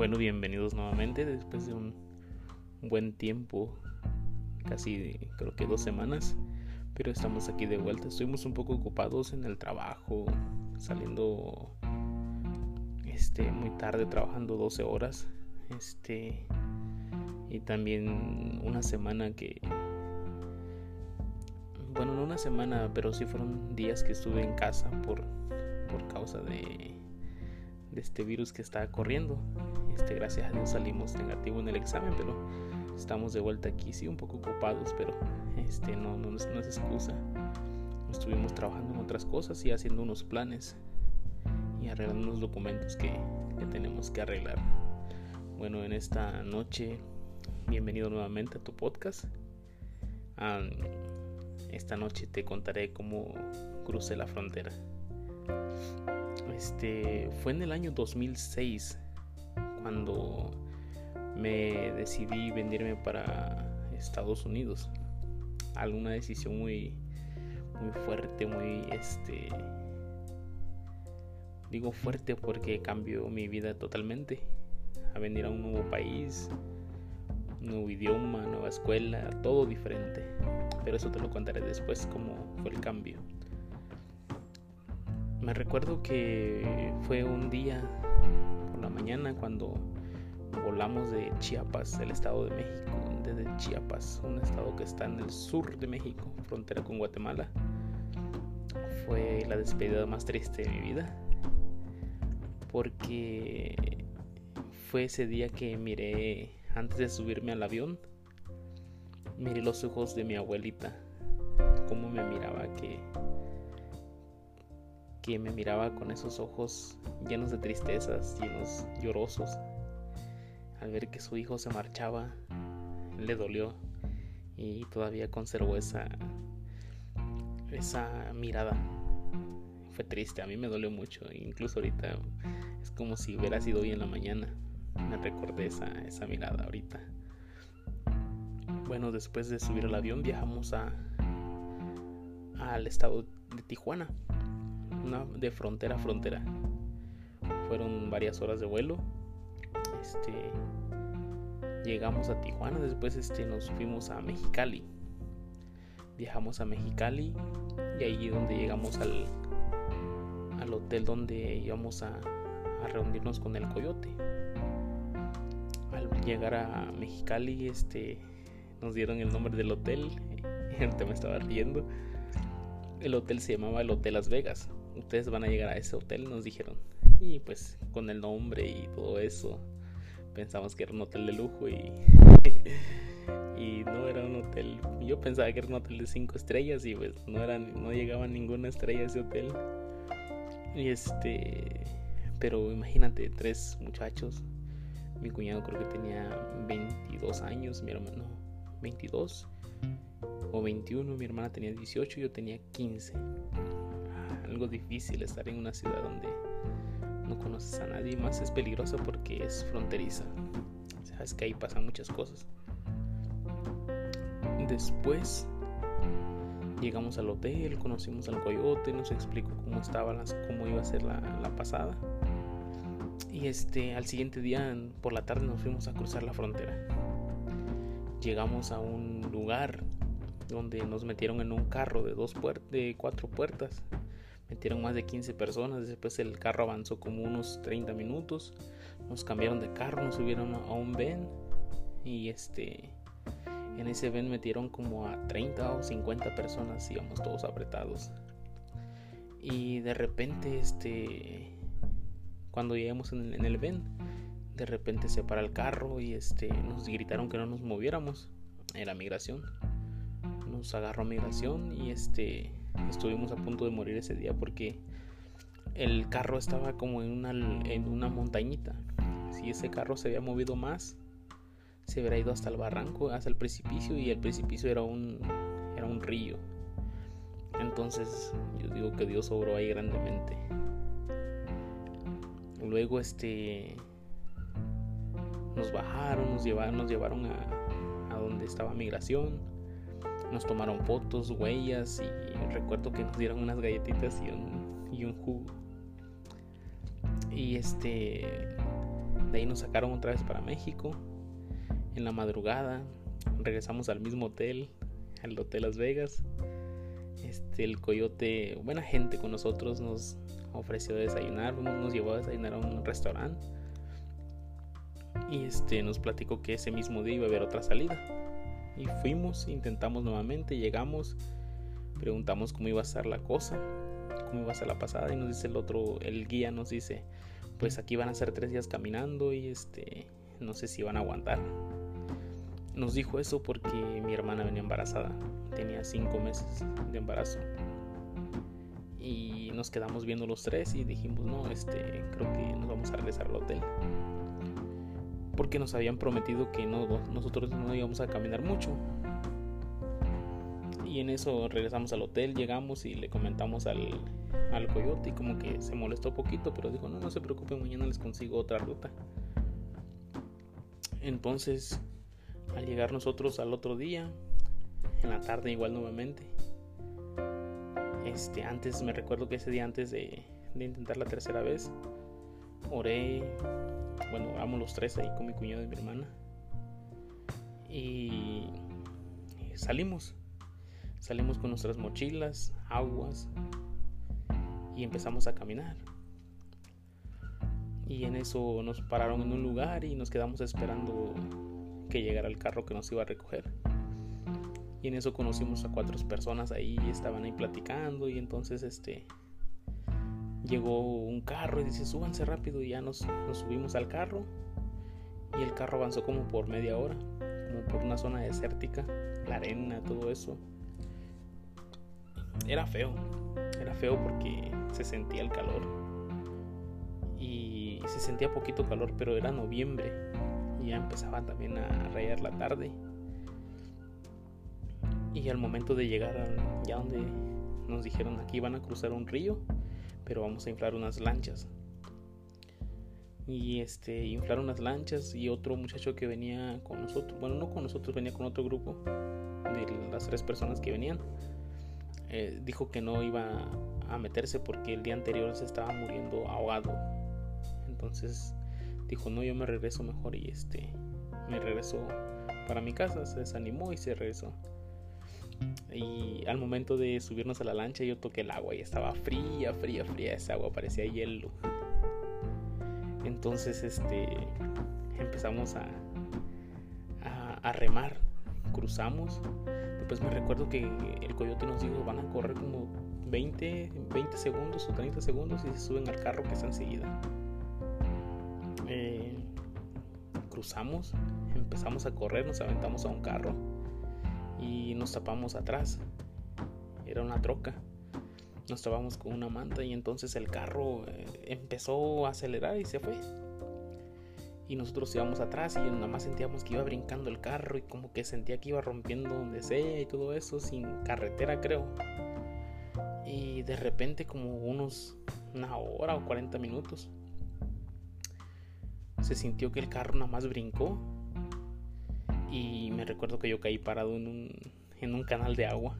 Bueno, bienvenidos nuevamente después de un buen tiempo, casi creo que dos semanas, pero estamos aquí de vuelta. Estuvimos un poco ocupados en el trabajo, saliendo este muy tarde trabajando 12 horas. Este y también una semana que bueno, no una semana, pero sí fueron días que estuve en casa por por causa de de este virus que está corriendo. Este, gracias a Dios salimos negativo en el examen, pero estamos de vuelta aquí, sí, un poco ocupados, pero este, no, no, es excusa. Estuvimos trabajando en otras cosas y haciendo unos planes y arreglando unos documentos que, que tenemos que arreglar. Bueno, en esta noche, bienvenido nuevamente a tu podcast. esta noche te contaré cómo crucé la frontera. Este fue en el año 2006 cuando me decidí venirme para Estados Unidos. Alguna decisión muy muy fuerte, muy este digo fuerte porque cambió mi vida totalmente. A venir a un nuevo país, nuevo idioma, nueva escuela, todo diferente. Pero eso te lo contaré después cómo fue el cambio. Me recuerdo que fue un día por la mañana cuando volamos de Chiapas, el estado de México, desde Chiapas, un estado que está en el sur de México, frontera con Guatemala. Fue la despedida más triste de mi vida, porque fue ese día que miré, antes de subirme al avión, miré los ojos de mi abuelita, cómo me miraba que que me miraba con esos ojos llenos de tristezas, llenos llorosos. Al ver que su hijo se marchaba, le dolió y todavía conservó esa esa mirada. Fue triste, a mí me dolió mucho, incluso ahorita es como si hubiera sido hoy en la mañana. Me recordé esa, esa mirada ahorita. Bueno, después de subir al avión viajamos a al estado de Tijuana de frontera a frontera. Fueron varias horas de vuelo. Este, llegamos a Tijuana, después este, nos fuimos a Mexicali. Viajamos a Mexicali y ahí donde llegamos al, al hotel donde íbamos a, a reunirnos con el coyote. Al llegar a Mexicali, este, nos dieron el nombre del hotel. Ahorita me estaba riendo. El hotel se llamaba el Hotel Las Vegas ustedes van a llegar a ese hotel, nos dijeron. Y pues con el nombre y todo eso, pensamos que era un hotel de lujo y, y no era un hotel. Yo pensaba que era un hotel de cinco estrellas y pues no, eran, no llegaba ninguna estrella a ese hotel. Y este, pero imagínate, tres muchachos. Mi cuñado creo que tenía 22 años, mi hermano 22 o 21, mi hermana tenía 18, yo tenía 15 algo difícil estar en una ciudad donde no conoces a nadie, más es peligroso porque es fronteriza. Sabes que ahí pasan muchas cosas. Después llegamos al hotel, conocimos al coyote, nos explicó cómo estaba, cómo iba a ser la, la pasada. Y este, al siguiente día por la tarde nos fuimos a cruzar la frontera. Llegamos a un lugar donde nos metieron en un carro de dos de cuatro puertas metieron más de 15 personas, después el carro avanzó como unos 30 minutos, nos cambiaron de carro, nos subieron a un Ben y este en ese Ben metieron como a 30 o 50 personas, íbamos todos apretados. Y de repente este cuando llegamos en el, en el Ben, de repente se para el carro y este nos gritaron que no nos moviéramos en la migración. Nos agarró migración y este estuvimos a punto de morir ese día porque el carro estaba como en una, en una montañita. Si ese carro se había movido más, se hubiera ido hasta el barranco, hasta el precipicio y el precipicio era un, era un río. Entonces yo digo que Dios obró ahí grandemente. Luego este nos bajaron, nos llevaron, nos llevaron a, a donde estaba migración nos tomaron fotos, huellas y recuerdo que nos dieron unas galletitas y un, y un jugo. Y este De ahí nos sacaron otra vez para México. En la madrugada regresamos al mismo hotel, al Hotel Las Vegas. Este, el coyote, buena gente con nosotros, nos ofreció desayunar, nos llevó a desayunar a un restaurante. Y este, nos platicó que ese mismo día iba a haber otra salida. Y fuimos, intentamos nuevamente, llegamos, preguntamos cómo iba a ser la cosa, cómo iba a ser la pasada. Y nos dice el otro, el guía nos dice, pues aquí van a ser tres días caminando y este, no sé si van a aguantar. Nos dijo eso porque mi hermana venía embarazada, tenía cinco meses de embarazo. Y nos quedamos viendo los tres y dijimos, no, este, creo que nos vamos a regresar al hotel. Porque nos habían prometido que no, nosotros no íbamos a caminar mucho. Y en eso regresamos al hotel, llegamos y le comentamos al, al coyote y como que se molestó poquito, pero dijo, no, no se preocupe, mañana les consigo otra ruta. Entonces, al llegar nosotros al otro día, en la tarde igual nuevamente, este, antes me recuerdo que ese día antes de, de intentar la tercera vez, oré, bueno, oramos los tres ahí con mi cuñado y mi hermana. Y salimos. Salimos con nuestras mochilas, aguas, y empezamos a caminar. Y en eso nos pararon en un lugar y nos quedamos esperando que llegara el carro que nos iba a recoger. Y en eso conocimos a cuatro personas ahí, estaban ahí platicando y entonces este llegó un carro y dice súbanse rápido y ya nos, nos subimos al carro y el carro avanzó como por media hora, como por una zona desértica, la arena, todo eso. Era feo, era feo porque se sentía el calor. Y se sentía poquito calor, pero era noviembre. Y ya empezaba también a rayar la tarde. Y al momento de llegar a, ya donde nos dijeron aquí van a cruzar un río, pero vamos a inflar unas lanchas. Y este, inflar unas lanchas y otro muchacho que venía con nosotros, bueno, no con nosotros, venía con otro grupo de las tres personas que venían eh, dijo que no iba a meterse porque el día anterior se estaba muriendo ahogado. Entonces dijo, no, yo me regreso mejor y este, me regresó para mi casa, se desanimó y se regresó. Y al momento de subirnos a la lancha yo toqué el agua y estaba fría, fría, fría, esa agua parecía hielo. Entonces este empezamos a, a, remar, cruzamos pues me recuerdo que el coyote nos dijo van a correr como 20, 20 segundos o 30 segundos y se suben al carro que está enseguida. Eh, cruzamos, empezamos a correr, nos aventamos a un carro y nos tapamos atrás. Era una troca. Nos tapamos con una manta y entonces el carro eh, empezó a acelerar y se fue y nosotros íbamos atrás y nada más sentíamos que iba brincando el carro y como que sentía que iba rompiendo donde sea y todo eso sin carretera creo. Y de repente como unos una hora o 40 minutos se sintió que el carro nada más brincó y me recuerdo que yo caí parado en un, en un canal de agua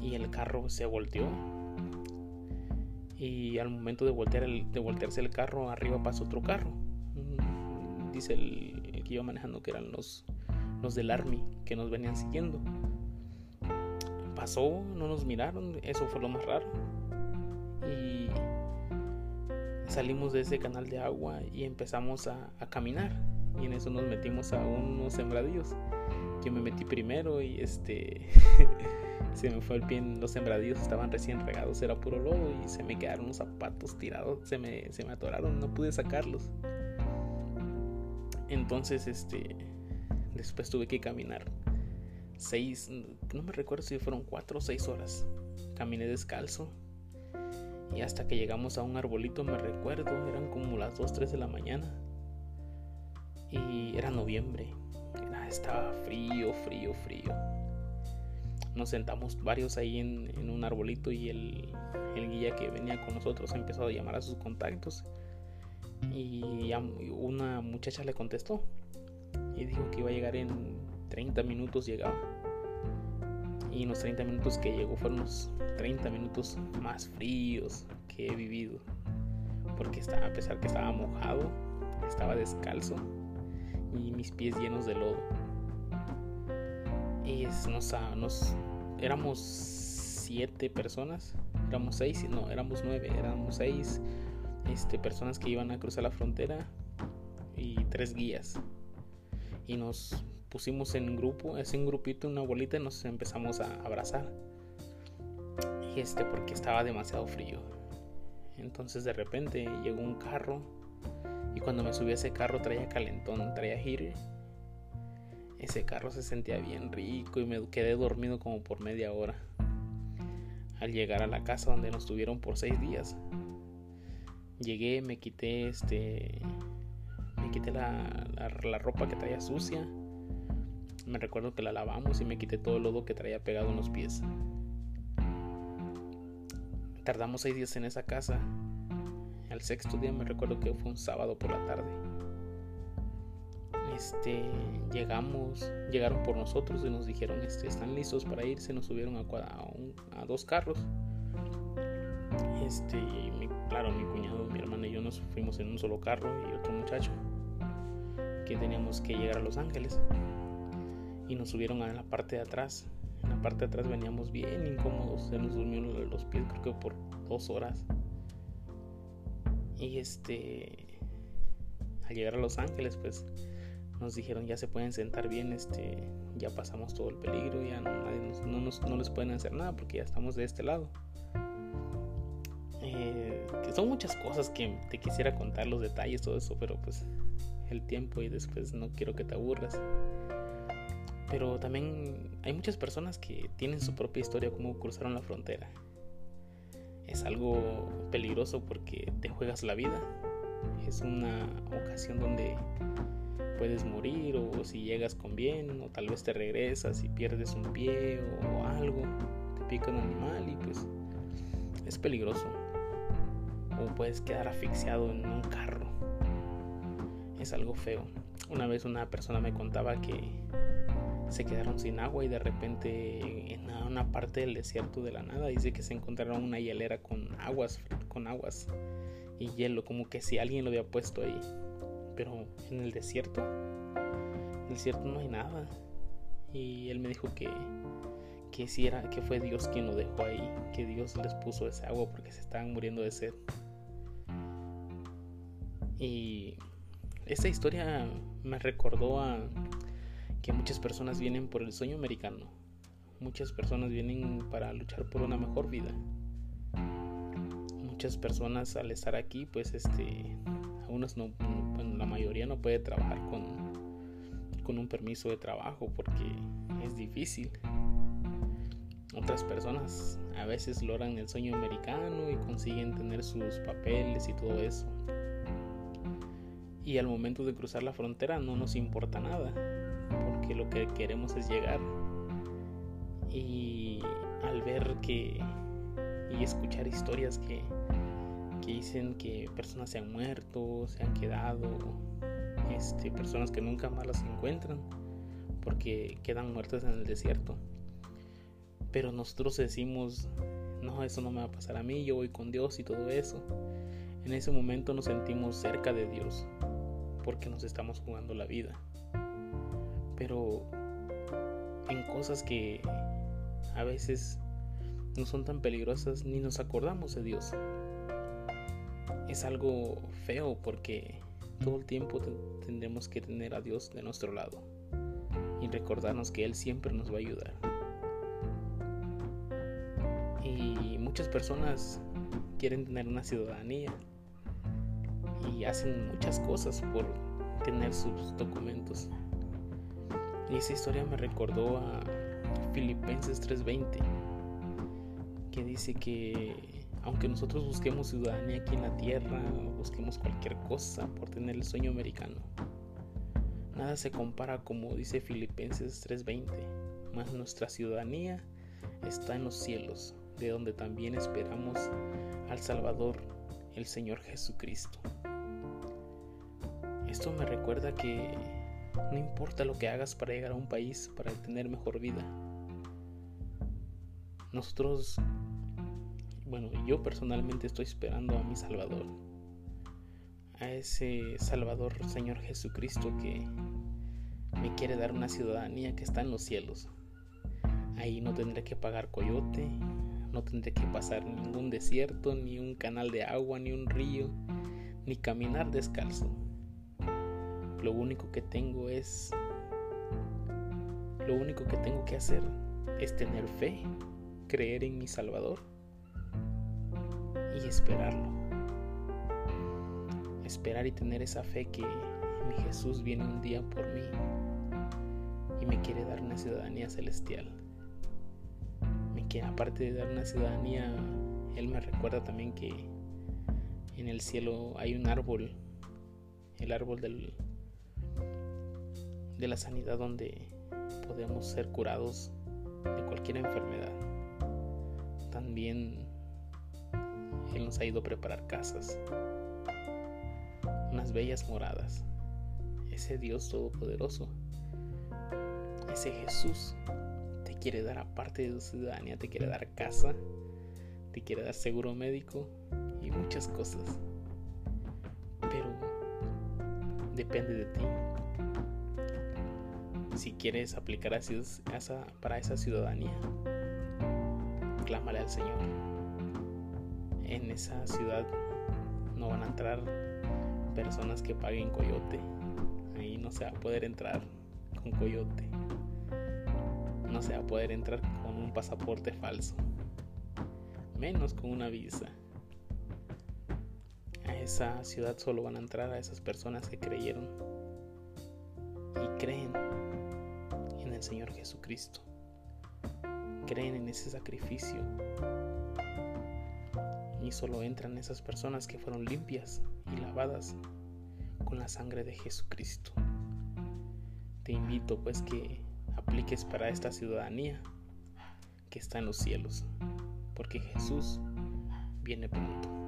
y el carro se volteó y al momento de, voltear el, de voltearse el carro arriba pasó otro carro dice el, que iba manejando que eran los, los del Army que nos venían siguiendo. Pasó, no nos miraron, eso fue lo más raro. Y salimos de ese canal de agua y empezamos a, caminar. Y en eso nos metimos a unos sembradíos. Yo me metí primero y este se me fue el pie los sembradíos estaban recién regados, era puro lodo y se me quedaron los zapatos tirados, se me, se me atoraron, no pude sacarlos. Entonces, este, después tuve que caminar seis, no me recuerdo si fueron cuatro o seis horas. Caminé descalzo y hasta que llegamos a un arbolito, me recuerdo, eran como las 2, 3 de la mañana y era noviembre. estaba frío, frío, frío. Nos sentamos varios ahí en, un arbolito y el, guía que venía con nosotros empezó a llamar a sus contactos y una muchacha le contestó y dijo que iba a llegar en 30 minutos llegaba. Y los 30 minutos que llegó fueron los 30 minutos más fríos que he vivido. Porque a pesar que estaba mojado, estaba descalzo y mis pies llenos de lodo. Y nos, nos éramos siete personas, éramos seis, no, éramos nueve, éramos seis este, personas que iban a cruzar la frontera y tres guías. Y nos pusimos en grupo, es un grupito, una bolita, y nos empezamos a abrazar. Este, porque estaba demasiado frío. Entonces de repente llegó un carro y cuando me subí a ese carro traía calentón, traía gire. Ese carro se sentía bien rico y me quedé dormido como por media hora. Al llegar a la casa donde nos tuvieron por seis días, llegué, me quité este, me quité la, la ropa que traía sucia. Me recuerdo que la lavamos y me quité todo el lodo que traía pegado en los pies. Tardamos seis días en esa casa. Al sexto día me recuerdo que fue un sábado por la tarde. Este, llegamos, llegaron por nosotros y nos dijeron, este, están listos para irse, nos subieron a, a, dos carros. Este, claro, mi cuñado, mi hermana y yo nos fuimos en un solo carro y otro muchacho que teníamos que llegar a Los Ángeles y nos subieron a la parte de atrás en la parte de atrás veníamos bien incómodos, se nos durmió los pies creo que por dos horas. Y este, al llegar a Los Ángeles, pues nos dijeron ya se pueden sentar bien, este, ya pasamos todo el peligro, ya no, les pueden hacer nada porque ya estamos de este lado. Eh, son muchas cosas que te quisiera contar los detalles, todo eso, pero pues el tiempo y después no quiero que te aburras. Pero también hay muchas personas que tienen su propia historia como cruzaron la frontera. Es algo peligroso porque te juegas la vida. Es una ocasión donde puedes morir o si llegas con bien o tal vez te regresas y pierdes un pie o algo, te pica un animal y pues es peligroso. O puedes quedar asfixiado en un carro. Es algo feo. Una vez una persona me contaba que se quedaron sin agua y de repente en una parte del desierto de la nada dice que se encontraron una hielera con aguas, con aguas y hielo, como que si alguien lo había puesto ahí. Pero en el desierto, en el desierto no hay nada. Y él me dijo que que si era que fue Dios quien lo dejó ahí, que Dios les puso ese agua porque se estaban muriendo de sed. Y esta historia me recordó a que muchas personas vienen por el sueño americano. Muchas personas vienen para luchar por una mejor vida. Muchas personas al estar aquí, pues este, algunos no, bueno, la mayoría no puede trabajar con, con un permiso de trabajo porque es difícil. Otras personas a veces logran el sueño americano y consiguen tener sus papeles y todo eso. Y al momento de cruzar la frontera no nos importa nada porque lo que queremos es llegar. Y al ver que y escuchar historias que, que dicen que personas se han muerto, se han quedado, este, personas que nunca más las encuentran porque quedan muertas en el desierto. Pero nosotros decimos, no, eso no me va a pasar a mí, yo voy con Dios y todo eso. En ese momento nos sentimos cerca de Dios porque nos estamos jugando la vida pero en cosas que a veces no son tan peligrosas ni nos acordamos de Dios. Es algo feo porque todo el tiempo tendremos que tener a Dios de nuestro lado y recordarnos que Él siempre nos va a ayudar. Y muchas personas quieren tener una ciudadanía y hacen muchas cosas por tener sus documentos. Y esa historia me recordó a Filipenses 3:20, que dice que aunque nosotros busquemos ciudadanía aquí en la tierra, busquemos cualquier cosa por tener el sueño americano, nada se compara como dice Filipenses 3:20, más nuestra ciudadanía está en los cielos, de donde también esperamos al Salvador, el Señor Jesucristo. Esto me recuerda que no importa lo que hagas para llegar a un país, para tener mejor vida. Nosotros, bueno, yo personalmente estoy esperando a mi Salvador. a ese Salvador Señor Jesucristo que me quiere dar una ciudadanía que está en los cielos. Ahí no tendré que pagar coyote, no tendré que pasar ningún desierto, ni un canal de agua, ni un río, ni caminar descalzo. Lo único que tengo es... Lo único que tengo que hacer es tener fe, creer en mi Salvador y esperarlo. Esperar y tener esa fe que mi Jesús viene un día por mí y me quiere dar una ciudadanía celestial. Me quiere, aparte de dar una ciudadanía, Él me recuerda también que en el cielo hay un árbol, el árbol del, de la sanidad donde podemos ser curados de cualquier enfermedad. También Él nos ha ido a preparar casas, unas bellas moradas. Ese Dios todopoderoso ese Jesús te quiere dar aparte de tu ciudadanía, te quiere dar casa, te quiere dar seguro médico y muchas cosas. Pero depende de ti. Si quieres aplicar para esa ciudadanía, clámale al Señor. En esa ciudad no van a entrar personas que paguen coyote. Ahí no se va a poder entrar con coyote no se va a poder entrar con un pasaporte falso, menos con una visa. A esa ciudad solo van a entrar a esas personas que creyeron y creen Señor Jesucristo. Creen en ese sacrificio. Y solo entran esas personas que fueron limpias y lavadas con la sangre de Jesucristo. Te invito pues que apliques para esta ciudadanía que está en los cielos, porque Jesús viene pronto.